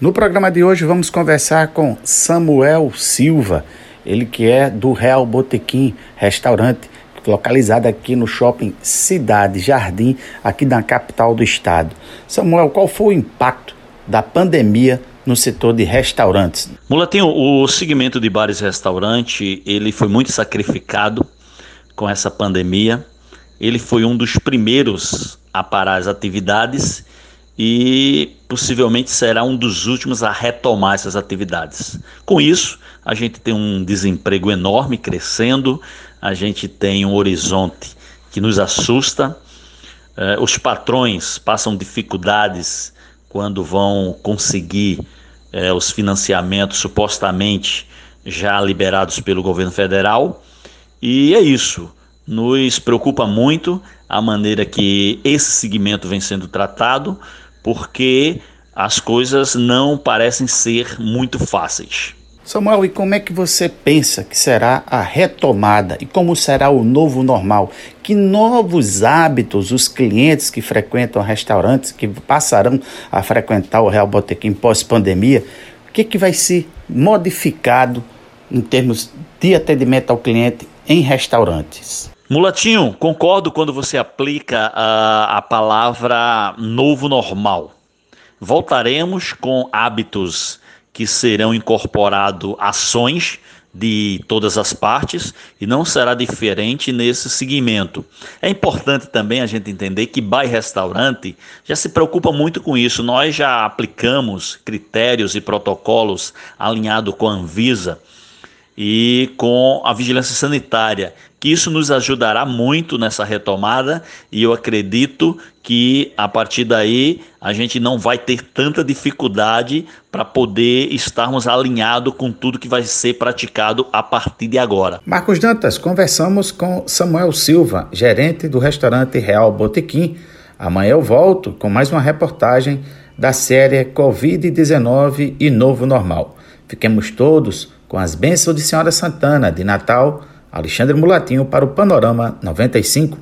No programa de hoje vamos conversar com Samuel Silva, ele que é do Real Botequim Restaurante, localizado aqui no shopping Cidade Jardim, aqui na capital do estado. Samuel, qual foi o impacto da pandemia no setor de restaurantes? Mulatinho, o segmento de bares e restaurante, ele foi muito sacrificado com essa pandemia. Ele foi um dos primeiros a parar as atividades e possivelmente será um dos últimos a retomar essas atividades. Com isso, a gente tem um desemprego enorme crescendo, a gente tem um horizonte que nos assusta, eh, os patrões passam dificuldades quando vão conseguir eh, os financiamentos supostamente já liberados pelo governo federal, e é isso. Nos preocupa muito a maneira que esse segmento vem sendo tratado porque as coisas não parecem ser muito fáceis. Samuel, e como é que você pensa que será a retomada e como será o novo normal? Que novos hábitos os clientes que frequentam restaurantes, que passarão a frequentar o Real Botequim pós-pandemia, o que, que vai ser modificado em termos de atendimento ao cliente em restaurantes? Mulatinho, concordo quando você aplica a, a palavra novo normal. Voltaremos com hábitos que serão incorporados ações de todas as partes e não será diferente nesse segmento. É importante também a gente entender que bar restaurante já se preocupa muito com isso. Nós já aplicamos critérios e protocolos alinhados com a Anvisa e com a vigilância sanitária, que isso nos ajudará muito nessa retomada e eu acredito que a partir daí a gente não vai ter tanta dificuldade para poder estarmos alinhados com tudo que vai ser praticado a partir de agora. Marcos Dantas, conversamos com Samuel Silva, gerente do restaurante Real Botequim. Amanhã eu volto com mais uma reportagem da série Covid-19 e Novo Normal. Fiquemos todos com as bênçãos de Senhora Santana de Natal, Alexandre Mulatinho para o Panorama 95.